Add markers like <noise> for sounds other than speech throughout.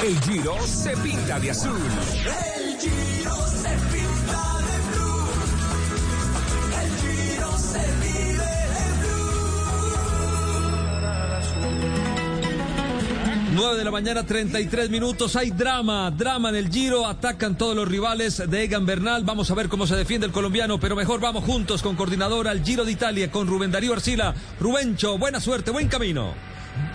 El Giro se pinta de azul. El Giro se pinta de blue. El Giro se vive de 9 de la mañana, 33 minutos. Hay drama, drama en el Giro. Atacan todos los rivales de Egan Bernal. Vamos a ver cómo se defiende el colombiano, pero mejor vamos juntos con coordinador al Giro de Italia, con Rubén Darío Arcila. Rubencho, buena suerte, buen camino.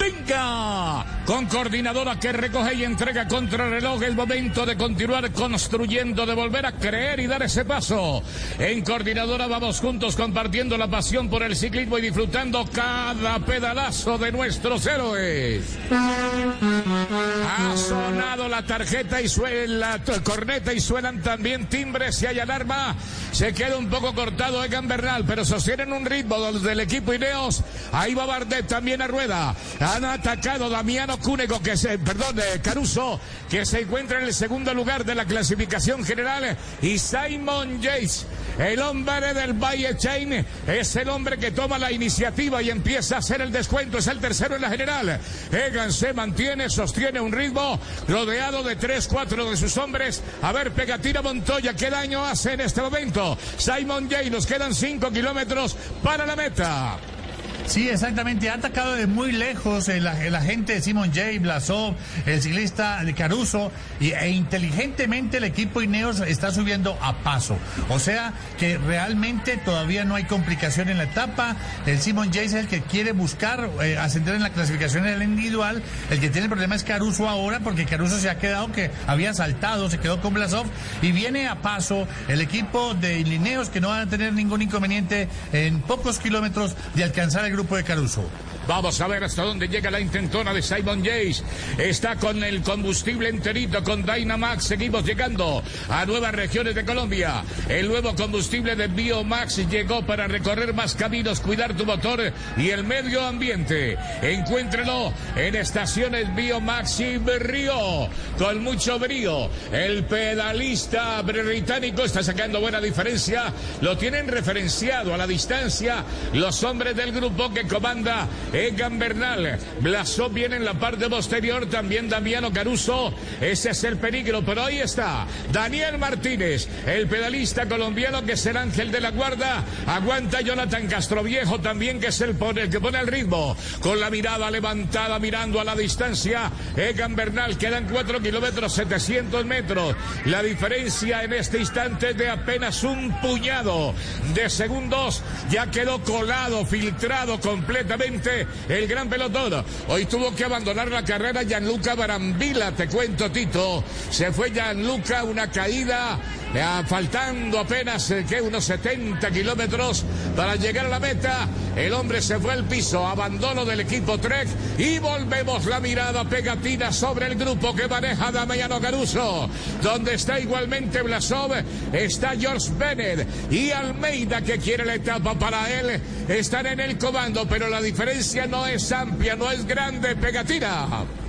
Venga, con coordinadora que recoge y entrega contra reloj el momento de continuar construyendo, de volver a creer y dar ese paso. En coordinadora vamos juntos compartiendo la pasión por el ciclismo y disfrutando cada pedalazo de nuestros héroes. Ha sonado la tarjeta y suena la corneta y suenan también timbres y hay alarma. Se queda un poco cortado Egan Bernal, pero sostienen un ritmo del equipo Ineos. Ahí va Bardet también a rueda. Han atacado Damiano Cúnego, que se, perdón, eh, Caruso, que se encuentra en el segundo lugar de la clasificación general, y Simon Yates, el hombre del Valle Chain, es el hombre que toma la iniciativa y empieza a hacer el descuento, es el tercero en la general. Egan se mantiene, sostiene un ritmo, rodeado de tres, cuatro de sus hombres. A ver, Pegatina Montoya, ¿qué daño hace en este momento? Simon Yates, nos quedan cinco kilómetros para la meta. Sí, exactamente. Ha atacado de muy lejos el, el agente Simon J. Blasov, el ciclista de Caruso, y, e inteligentemente el equipo Ineos está subiendo a paso. O sea que realmente todavía no hay complicación en la etapa. El Simon J. es el que quiere buscar eh, ascender en la clasificación en el individual. El que tiene el problema es Caruso ahora, porque Caruso se ha quedado que había saltado, se quedó con Blasov, y viene a paso el equipo de Ineos que no van a tener ningún inconveniente en pocos kilómetros de alcanzar el grupo de Caruso. Vamos a ver hasta dónde llega la intentona de Simon Yates. Está con el combustible enterito, con Dynamax. Seguimos llegando a nuevas regiones de Colombia. El nuevo combustible de Biomax llegó para recorrer más caminos, cuidar tu motor y el medio ambiente. Encuéntrelo en estaciones Biomax y Río. Con mucho brío. El pedalista británico está sacando buena diferencia. Lo tienen referenciado a la distancia los hombres del grupo que comanda Egan Bernal. Blasó viene en la parte posterior, también Damiano Caruso. Ese es el peligro, pero ahí está Daniel Martínez, el pedalista colombiano que es el ángel de la guarda. Aguanta Jonathan Castroviejo también, que es el, el que pone el ritmo. Con la mirada levantada, mirando a la distancia. Egan Bernal, quedan 4 kilómetros 700 metros. La diferencia en este instante es de apenas un puñado de segundos. Ya quedó colado, filtrado completamente el gran pelotón. Hoy tuvo que abandonar la carrera Gianluca Barambila, te cuento Tito. Se fue Gianluca, una caída, faltando apenas eh, unos 70 kilómetros para llegar a la meta. El hombre se fue al piso, abandono del equipo Trek y volvemos la mirada pegatina sobre el grupo que maneja Damiano Caruso, donde está igualmente Blasov, está George Bennett y Almeida que quiere la etapa para él. Están en el comando, pero la diferencia no es amplia, no es grande, pegatina.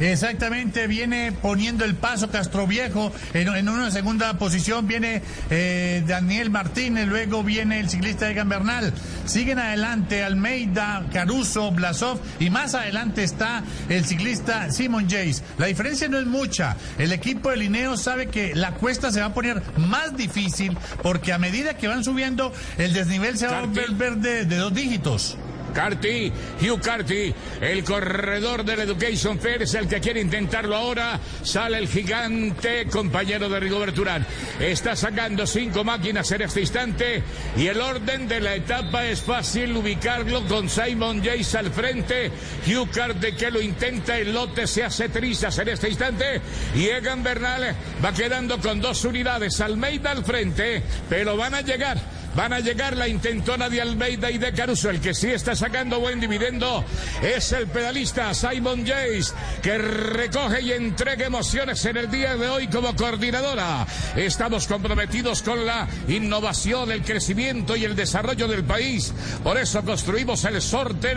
Exactamente, viene poniendo el paso Castroviejo en, en una segunda posición, viene eh, Daniel Martínez, luego viene el ciclista Egan Bernal. Siguen adelante Almeida, Caruso, Blasov y más adelante está el ciclista Simon Jace. La diferencia no es mucha. El equipo de Lineo sabe que la cuesta se va a poner más difícil porque a medida que van subiendo el desnivel se va a volver de, de dos dígitos. Carty, Hugh Carty, el corredor del Education Fair, es el que quiere intentarlo ahora. Sale el gigante compañero de Rigoberto Urán. Está sacando cinco máquinas en este instante y el orden de la etapa es fácil ubicarlo con Simon Jace al frente. Hugh Carty que lo intenta, el lote se hace trizas en este instante y Egan Bernal va quedando con dos unidades. Almeida al frente, pero van a llegar Van a llegar la intentona de Almeida y de Caruso. El que sí está sacando buen dividendo es el pedalista Simon Jace, que recoge y entrega emociones en el día de hoy como coordinadora. Estamos comprometidos con la innovación, el crecimiento y el desarrollo del país. Por eso construimos el sorteo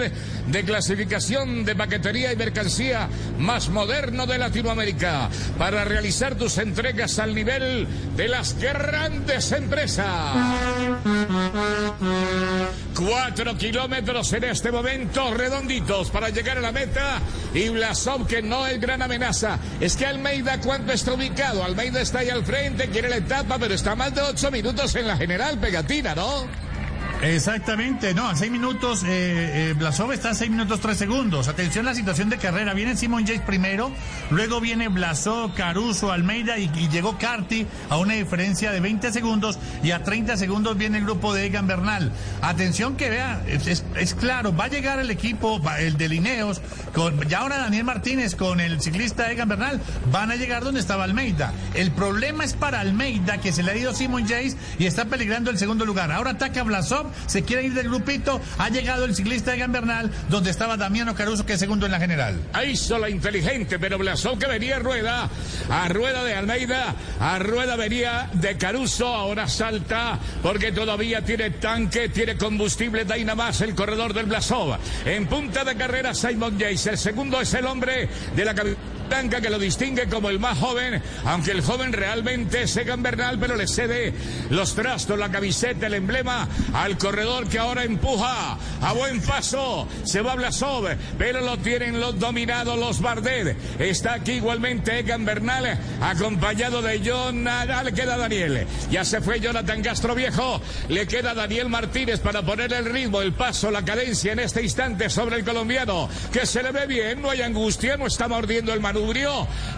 de clasificación de paquetería y mercancía más moderno de Latinoamérica para realizar tus entregas al nivel de las grandes empresas. Cuatro kilómetros en este momento redonditos para llegar a la meta y Blasov que no es gran amenaza. Es que Almeida cuánto está ubicado. Almeida está ahí al frente, quiere la etapa, pero está más de ocho minutos en la general pegatina, ¿no? Exactamente, no, a seis minutos, eh, eh, Blasov está a seis minutos tres segundos. Atención la situación de carrera. Viene Simon Yates primero, luego viene Blasov, Caruso, Almeida y, llegó Carti a una diferencia de 20 segundos y a 30 segundos viene el grupo de Egan Bernal. Atención que vea, es, claro, va a llegar el equipo, el de Lineos, con, ya ahora Daniel Martínez con el ciclista Egan Bernal, van a llegar donde estaba Almeida. El problema es para Almeida que se le ha ido Simon Yates y está peligrando el segundo lugar. Ahora ataca Blasov, se quiere ir del grupito, ha llegado el ciclista Egan Bernal donde estaba Damiano Caruso que es segundo en la general. Ahí la inteligente, pero Blasón que venía a rueda, a rueda de Almeida, a rueda venía de Caruso, ahora salta porque todavía tiene tanque, tiene combustible Dynamas, el corredor del Blasov. En punta de carrera Simon Yates, el segundo es el hombre de la cabina blanca que lo distingue como el más joven, aunque el joven realmente es Egan Bernal, pero le cede los trastos, la camiseta, el emblema al corredor que ahora empuja a buen paso. Se va Blasov, pero lo tienen los dominados, los Bardet. Está aquí igualmente Egan Bernal, acompañado de John. Ah, le queda Daniel. Ya se fue Jonathan Castro Viejo. Le queda Daniel Martínez para poner el ritmo, el paso, la cadencia en este instante sobre el colombiano, que se le ve bien, no hay angustia, no está mordiendo el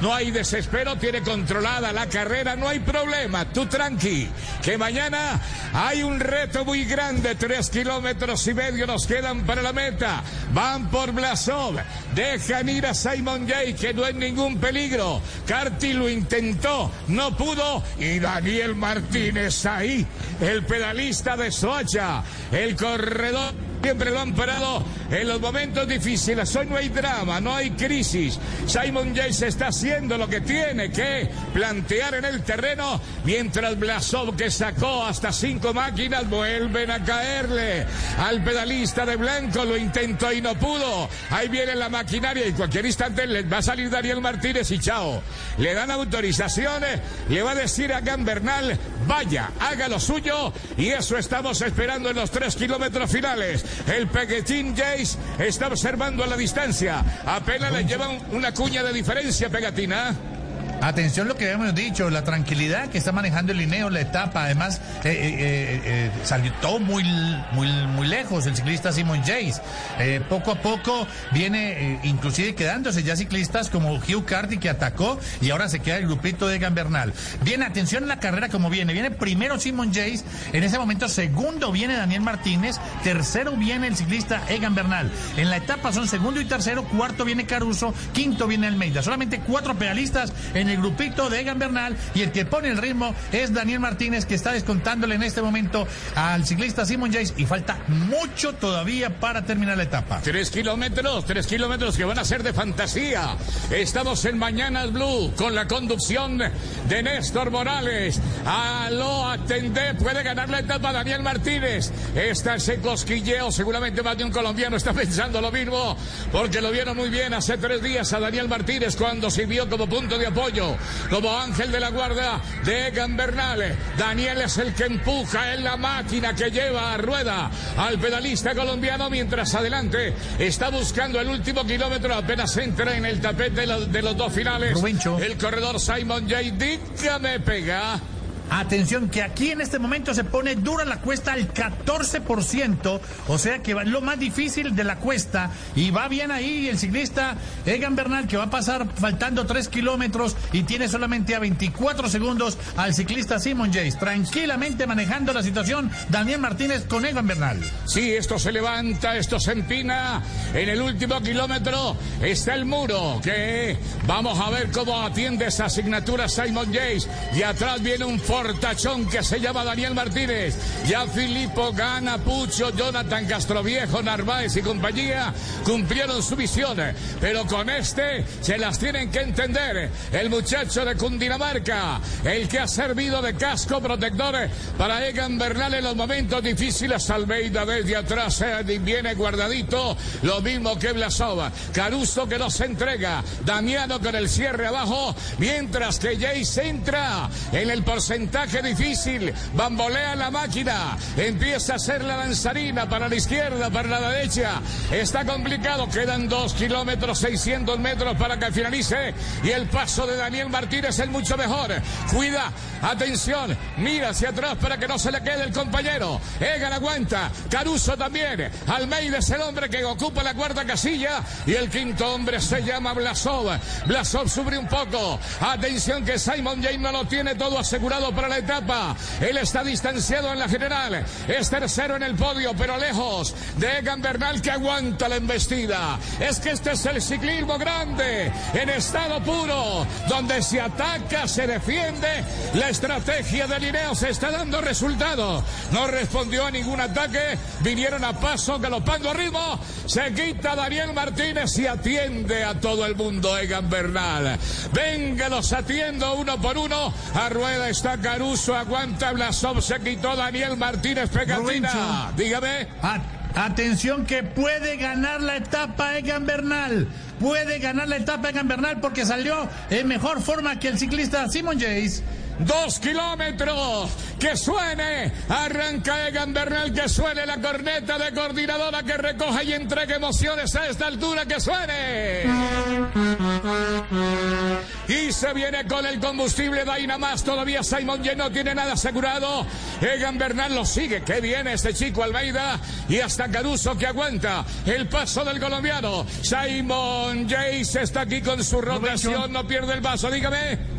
no hay desespero, tiene controlada la carrera, no hay problema. Tú tranqui, que mañana hay un reto muy grande, tres kilómetros y medio nos quedan para la meta. Van por Blasov, dejan ir a Simon Jay, que no hay ningún peligro. Carti lo intentó, no pudo, y Daniel Martínez ahí, el pedalista de Soacha, el corredor. Siempre lo han parado en los momentos difíciles. Hoy no hay drama, no hay crisis. Simon Yates está haciendo lo que tiene que plantear en el terreno, mientras Blasov, que sacó hasta cinco máquinas, vuelven a caerle al pedalista de blanco. Lo intentó y no pudo. Ahí viene la maquinaria y cualquier instante le va a salir Daniel Martínez y chao. Le dan autorizaciones, le va a decir a Gambernal, vaya, haga lo suyo y eso estamos esperando en los tres kilómetros finales. El Pegatín Jace está observando a la distancia. Apenas le llevan una cuña de diferencia, Pegatina. Atención lo que habíamos dicho, la tranquilidad que está manejando el Lineo, la etapa, además eh, eh, eh, eh, salió todo muy, muy, muy lejos el ciclista Simon Jace. Poco a poco viene inclusive quedándose ya ciclistas como Hugh Carty que atacó y ahora se queda el grupito de Gambernal. Bien, atención a la carrera como viene. Viene primero Simon Jace, en ese momento segundo viene Daniel Martínez, tercero viene el ciclista Egan Bernal. En la etapa son segundo y tercero, cuarto viene Caruso, quinto viene Almeida. Solamente cuatro pedalistas en el grupito de Egan Bernal y el que pone el ritmo es Daniel Martínez que está descontándole en este momento al ciclista Simon Jace y falta mucho todavía para terminar la etapa. Tres kilómetros, tres kilómetros que van a ser de fantasía. Estamos en Mañanas Blue con la conducción de Néstor Morales. Aló, atendé, puede ganar la etapa Daniel Martínez. Está ese cosquilleo, seguramente más de un colombiano está <laughs> pensando lo mismo, porque lo vieron muy bien hace tres días a Daniel Martínez cuando sirvió como punto de apoyo, como ángel de la guarda de Egan Bernal. Daniel es el que empuja en la máquina que lleva a rueda al pedalista colombiano, mientras adelante está buscando el último kilómetro, apenas entra en el tapete de los, de los dos finales. Rubencho. El corredor Simon J. Dígame, pega. Atención, que aquí en este momento se pone dura la cuesta al 14%, o sea que va lo más difícil de la cuesta, y va bien ahí el ciclista Egan Bernal, que va a pasar faltando 3 kilómetros y tiene solamente a 24 segundos al ciclista Simon Jace. Tranquilamente manejando la situación, Daniel Martínez con Egan Bernal. Sí, esto se levanta, esto se empina. En el último kilómetro está el muro, que vamos a ver cómo atiende esa asignatura Simon Jace. Y atrás viene un fortachón que se llama Daniel Martínez. Ya Filippo Gana, Pucho, Jonathan Castroviejo, Narváez y compañía cumplieron su misión. Pero con este se las tienen que entender. El muchacho de Cundinamarca, el que ha servido de casco protector para Egan Bernal en los momentos difíciles. Almeida desde atrás viene guardadito. Lo mismo que Blasova. Caruso que nos entrega. Damiano con el cierre abajo. Mientras que Jace entra en el porcentaje difícil. Bambolea la máquina. Empieza a ser la danzarina para la izquierda, para la derecha. Está complicado. Quedan dos kilómetros, 600 metros para que finalice. Y el paso de Daniel Martínez es mucho mejor. Cuida. Atención. Mira hacia atrás para que no se le quede el compañero. Egan aguanta. Caruso también. Almeida es el hombre que ocupa la cuarta casilla. Y el quinto hombre se llama Blasov. Blasov sube un poco. Atención que Simon James no lo tiene todo asegurado para la etapa. Él está distanciado en la general. Es tercero en el podio, pero lejos de Egan Bernal que aguanta la embestida. Es que este es el ciclismo grande, en estado puro, donde se ataca, se defiende. La estrategia de Lineo se está dando resultado. No respondió a ningún ataque. Vinieron a paso, galopando a ritmo. Se quita Daniel Martínez y atiende a todo el mundo Egan Bernal. Venga, los atiendo uno por uno. A rueda está Caruso, aguanta Blasov, se quitó Daniel Martínez Pegatina. Dígame. Atención que puede ganar la etapa Egan Bernal. Puede ganar la etapa Egan Bernal porque salió en mejor forma que el ciclista Simon Jace. Dos kilómetros. Que suene. Arranca Egan Bernal. Que suene la corneta de coordinadora que recoja y entregue emociones a esta altura. Que suene. Y se viene con el combustible Dynamas. Todavía Simon Ye no tiene nada asegurado. Egan Bernal lo sigue. Que viene este chico Almeida. Y hasta Caruso que aguanta el paso del colombiano. Simon Jace está aquí con su rotación. No pierde el paso. Dígame.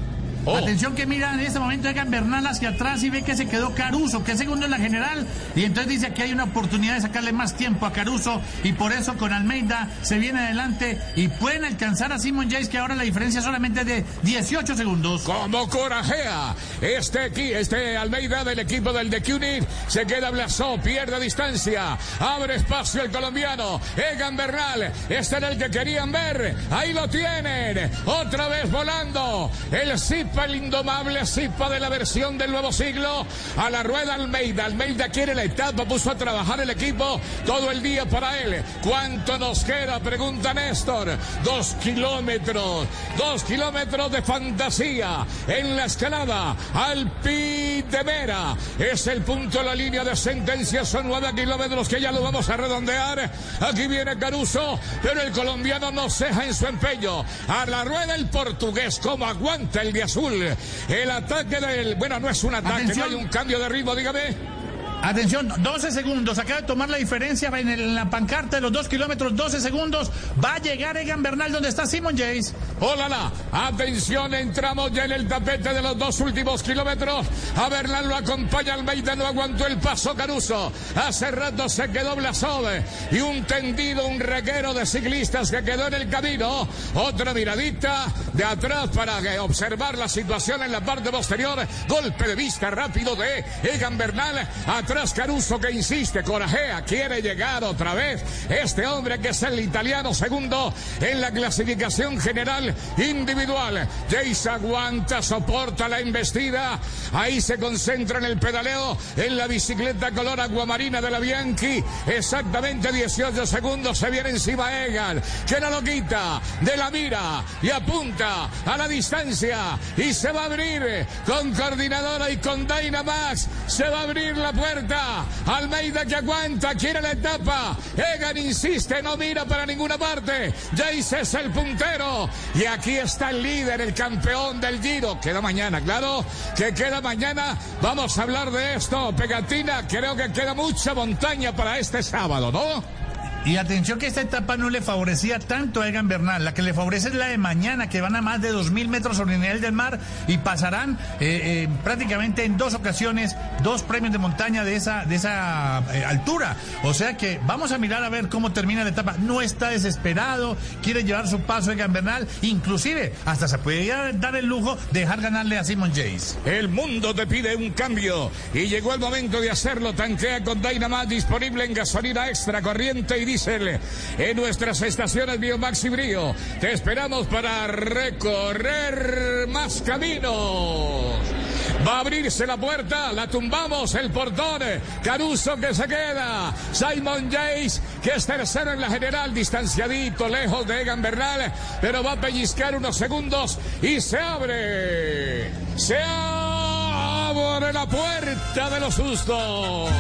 Oh. Atención que mira en este momento Egan Bernal hacia atrás y ve que se quedó Caruso, que es segundo en la general. Y entonces dice que hay una oportunidad de sacarle más tiempo a Caruso. Y por eso con Almeida se viene adelante y pueden alcanzar a Simon Jace, que ahora la diferencia es solamente de 18 segundos. Como corajea. Este aquí, este Almeida del equipo del de Cunit se queda Blasó, pierde distancia. Abre espacio el colombiano. Egan Bernal. Este era el que querían ver. Ahí lo tienen. Otra vez volando. El El indomable Zipa de la versión del nuevo siglo. A la rueda Almeida. Almeida quiere la etapa. Puso a trabajar el equipo todo el día para él. ¿Cuánto nos queda? Pregunta Néstor. Dos kilómetros. Dos kilómetros de fantasía en la escalada. Alpidemera es el punto de la línea de sentencia. Son nueve kilómetros que ya lo vamos a redondear. Aquí viene Caruso, pero el colombiano no ceja en su empeño. A la rueda el portugués, como aguanta el de azul. El ataque del. Bueno, no es un ataque, Atención. no hay un cambio de ritmo, dígame. Atención, 12 segundos. Acaba de tomar la diferencia en, en la pancarta de los 2 kilómetros, 12 segundos. Va a llegar Egan Bernal donde está Simon Jace. Hola, la. Atención, entramos ya en el tapete de los dos últimos kilómetros. A Bernal lo acompaña Almeida, no aguantó el paso Caruso. Hace rato se quedó Blasov y un tendido, un reguero de ciclistas que quedó en el camino. Otra miradita de atrás para observar la situación en la parte posterior. Golpe de vista rápido de Egan Bernal. Atrás Caruso que insiste, corajea, quiere llegar otra vez. Este hombre que es el italiano segundo en la clasificación general individual. Jace aguanta, soporta la embestida. Ahí se concentra en el pedaleo en la bicicleta color aguamarina de la Bianchi. Exactamente 18 segundos se viene encima Egan, que no lo quita de la mira y apunta a la distancia y se va a abrir con coordinadora y con Dynamax. Se va a abrir la puerta. Almeida que aguanta, quiere la etapa. Egan insiste, no mira para ninguna parte. Jace es el puntero. Y aquí está el líder, el campeón del Giro. Queda mañana, claro, que queda mañana. Vamos a hablar de esto. Pegatina, creo que queda mucha montaña para este sábado, ¿no? Y atención que esta etapa no le favorecía tanto a Egan Bernal. La que le favorece es la de mañana, que van a más de 2.000 metros sobre el nivel del mar y pasarán eh, eh, prácticamente en dos ocasiones dos premios de montaña de esa, de esa eh, altura. O sea que vamos a mirar a ver cómo termina la etapa. No está desesperado, quiere llevar su paso Egan Bernal. Inclusive hasta se puede dar el lujo de dejar ganarle a Simon Jace. El mundo te pide un cambio y llegó el momento de hacerlo. Tanquea con Dynamite disponible en gasolina extra, corriente y diésel en nuestras estaciones Biomax y Brío. Te esperamos para recorrer más caminos. Va a abrirse la puerta, la tumbamos, el portón. Caruso que se queda. Simon Jace, que es tercero en la general, distanciadito, lejos de Egan Bernal, pero va a pellizcar unos segundos y se abre. Se abre la puerta de los sustos.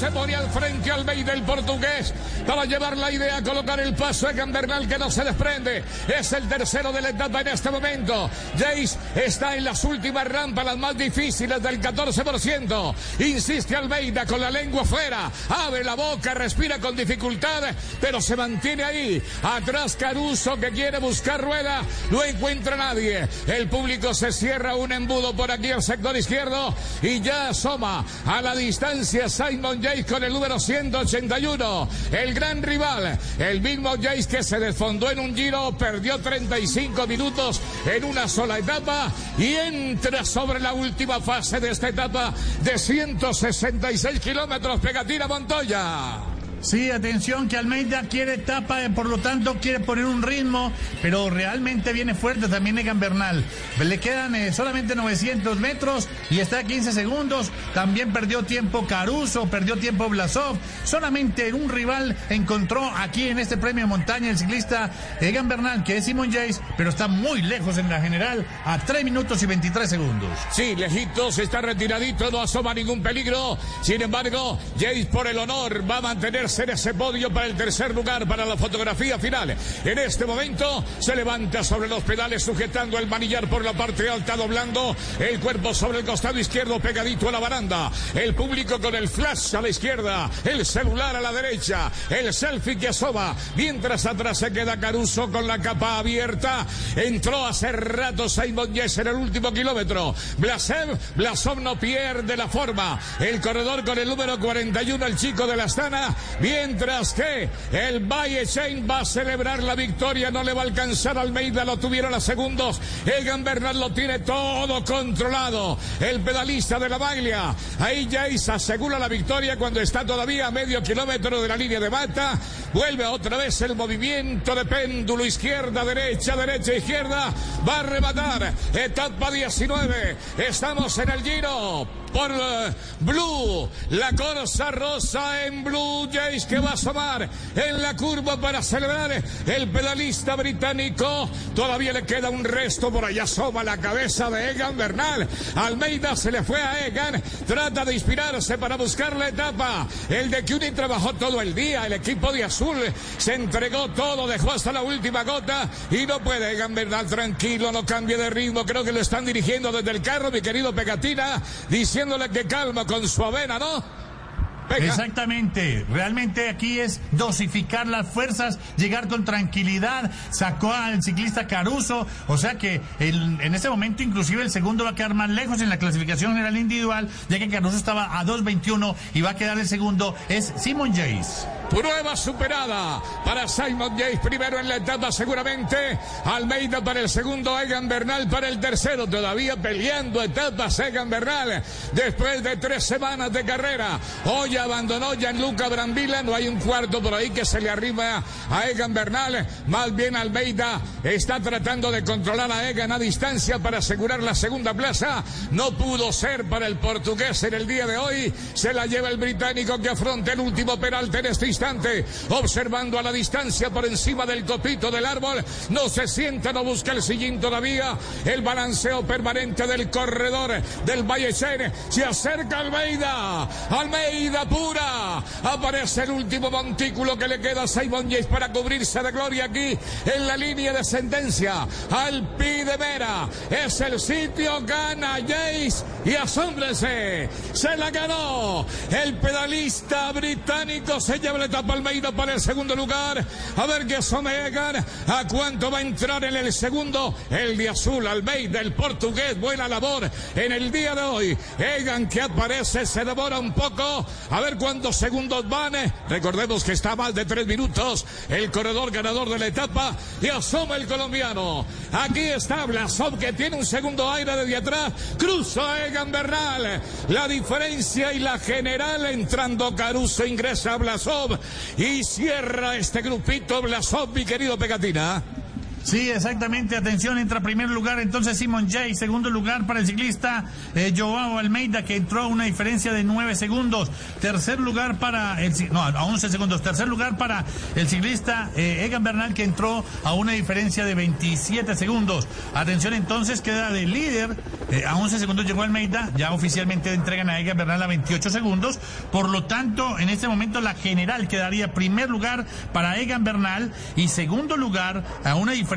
Se pone al frente al Bey del portugués para llevar la idea colocar el paso a Gambernal que no se desprende. Es el tercero de la etapa en este momento. Jace está en las últimas rampas, las más difíciles del 14%. Insiste Almeida con la lengua fuera. Abre la boca, respira con dificultad, pero se mantiene ahí. Atrás Caruso que quiere buscar rueda. No encuentra nadie. El público se cierra un embudo por aquí al sector izquierdo y ya asoma a la distancia Simon Jace con el número 181. El gran rival, el mismo Jace que se desfondó en un giro, perdió 35 minutos en una sola etapa y entra sobre la última fase de esta etapa de 166 kilómetros. Pegatina Montoya. Sí, atención que Almeida quiere etapa, por lo tanto quiere poner un ritmo, pero realmente viene fuerte también Egan Bernal. Le quedan eh, solamente 900 metros y está a 15 segundos. También perdió tiempo Caruso, perdió tiempo Blasov. Solamente un rival encontró aquí en este premio montaña el ciclista Egan Bernal, que es Simon Jace, pero está muy lejos en la general, a 3 minutos y 23 segundos. Sí, lejitos, está retiradito, no asoma ningún peligro. Sin embargo, Jace por el honor va a mantener en ese podio para el tercer lugar para la fotografía final. En este momento se levanta sobre los pedales sujetando el manillar por la parte alta, doblando el cuerpo sobre el costado izquierdo pegadito a la baranda. El público con el flash a la izquierda, el celular a la derecha, el selfie que asoma, mientras atrás se queda Caruso con la capa abierta. Entró hace rato Simon Yes en el último kilómetro. Blasev, Blasov no pierde la forma. El corredor con el número 41, el chico de la Astana, Mientras que el Valle va a celebrar la victoria, no le va a alcanzar Almeida, lo tuvieron a segundos. Egan Bernal lo tiene todo controlado. El pedalista de la Baglia. Ahí Jace asegura la victoria cuando está todavía a medio kilómetro de la línea de mata. Vuelve otra vez el movimiento de péndulo izquierda, derecha, derecha, izquierda. Va a rematar. Etapa 19. Estamos en el giro por uh, Blue. La Corsa Rosa en Blue Jays que va a asomar en la curva para celebrar el pedalista británico. Todavía le queda un resto por allá. Asoma la cabeza de Egan Bernal. Almeida se le fue a Egan. Trata de inspirarse para buscar la etapa. El de CUNY trabajó todo el día. El equipo de azul se entregó todo. Dejó hasta la última gota. Y no puede Egan Bernal tranquilo. No cambie de ritmo. Creo que lo están dirigiendo desde el carro, mi querido Pegatina. Dice diciéndole que calma con su avena, ¿no? Exactamente, realmente aquí es dosificar las fuerzas, llegar con tranquilidad, sacó al ciclista Caruso, o sea que en este momento inclusive el segundo va a quedar más lejos en la clasificación general individual, ya que Caruso estaba a 2.21 y va a quedar el segundo, es Simon Jace. Prueba superada para Simon Jace, primero en la etapa seguramente. Almeida para el segundo, Egan Bernal para el tercero. Todavía peleando etapas Egan Bernal después de tres semanas de carrera. Hoy abandonó Gianluca Brambila. No hay un cuarto por ahí que se le arriba a Egan Bernal. Más bien Almeida está tratando de controlar a Egan a distancia para asegurar la segunda plaza. No pudo ser para el portugués en el día de hoy. Se la lleva el británico que afronta el último penalti en este instante observando a la distancia por encima del copito del árbol. No se sienta, no busca el sillín todavía. El balanceo permanente del corredor del Valle Se acerca Almeida. Almeida pura. Aparece el último montículo que le queda a Simon Yates para cubrirse de gloria aquí en la línea de ascendencia. Al Pidemera. Es el sitio, gana Jace y asómbrense. Se la ganó. El pedalista británico se lleva la etapa Almeida para el segundo lugar. A ver qué asome Egan. ¿A cuánto va a entrar en el segundo? El de azul, Almeida, el portugués. Buena labor en el día de hoy. Egan que aparece, se devora un poco. A ver cuántos segundos van. Recordemos que está más de tres minutos. El corredor ganador de la etapa. Y asoma el colombiano. Aquí está Blasov que tiene un segundo aire desde atrás. Cruza Egan Bernal. La diferencia y la general entrando Caruso ingresa Blasov y cierra este grupito Blasov, mi querido Pegatina. Sí, exactamente. Atención, entra primer lugar entonces Simon Jay. Segundo lugar para el ciclista eh, Joao Almeida, que entró a una diferencia de 9 segundos. Tercer lugar para el. No, a 11 segundos. Tercer lugar para el ciclista eh, Egan Bernal, que entró a una diferencia de 27 segundos. Atención, entonces queda de líder. eh, a 11 segundos llegó Almeida. Ya oficialmente entregan a Egan Bernal a 28 segundos. Por lo tanto, en este momento la general quedaría primer lugar para Egan Bernal y segundo lugar a una diferencia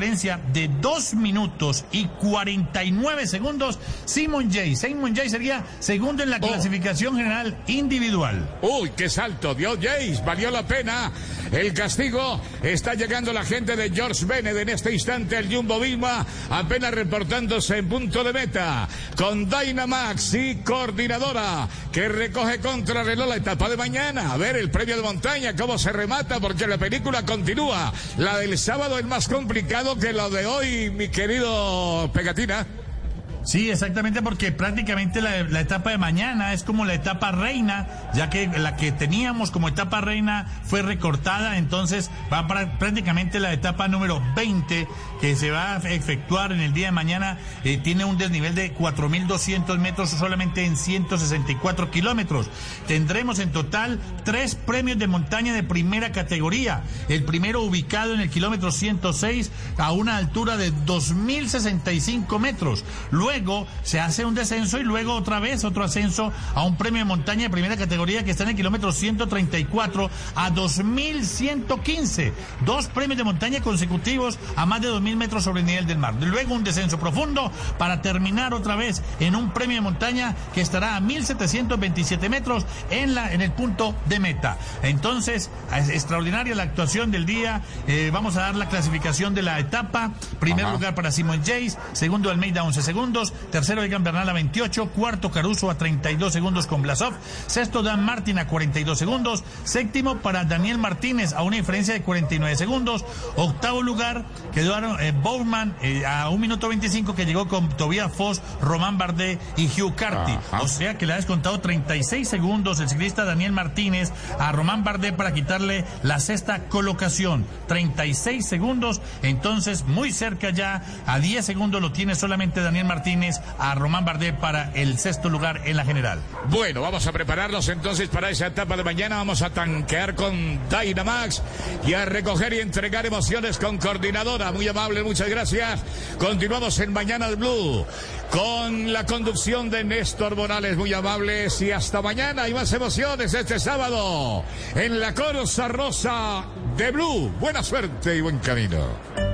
de 2 minutos y 49 segundos. Simon Jay. Simon Jay sería segundo en la Oh. clasificación general individual. Uy, qué salto dio Jace, valió la pena. El castigo está llegando la gente de George Bennett en este instante el Jumbo Visma, apenas reportándose en punto de meta con Dynamax y coordinadora que recoge contra reloj la etapa de mañana. A ver el premio de montaña, cómo se remata, porque la película continúa. La del sábado es más que la de hoy, mi querido Pegatina. Sí, exactamente, porque prácticamente la, etapa de mañana es como la etapa reina, ya que la que teníamos como etapa reina fue recortada, entonces va para prácticamente la etapa número 20 que se va a efectuar en el día de mañana, eh, tiene un desnivel de 4.200 metros solamente en 164 kilómetros. Tendremos en total tres premios de montaña de primera categoría. El primero ubicado en el kilómetro 106 a una altura de 2.065 metros. Se hace un descenso y luego otra vez otro ascenso a un premio de montaña de primera categoría que está en el kilómetro 134 a 2.115. Dos premios de montaña consecutivos a más de 2.000 metros sobre el nivel del mar. Luego un descenso profundo para terminar otra vez en un premio de montaña que estará a 1.727 metros en, la, en el punto de meta. Entonces, es extraordinaria la actuación del día. Eh, vamos a dar la clasificación de la etapa. Primer Ajá. lugar para Simon Jace, segundo Almeida 11 segundos, tercero Egan Bernal a 28, cuarto Caruso a 32 segundos con Blasov, sexto Dan Martin a 42 segundos, séptimo para Daniel Martínez a una diferencia de 49 segundos, octavo lugar quedaron eh, Bowman eh, a 1 minuto 25 que llegó con Tobias Foss, Román Bardet y Hugh Carty. Ajá. O sea que le ha descontado 36 segundos el ciclista Daniel Martínez a Román Bardet para quitarle la sexta colocación. 36 segundos, entonces muy cerca ya, a 10 segundos lo tiene solamente Daniel Martínez a Román Bardet para el sexto lugar en la general. Bueno, vamos a prepararnos entonces para esa etapa de mañana. Vamos a tanquear con Dynamax y a recoger y entregar emociones con coordinadora. Muy amable, muchas gracias. Continuamos en Mañana Blue con la conducción de Néstor Morales. Muy amables y hasta mañana. Hay más emociones este sábado en la Corsa Rosa de Blue. Buena suerte y buen camino.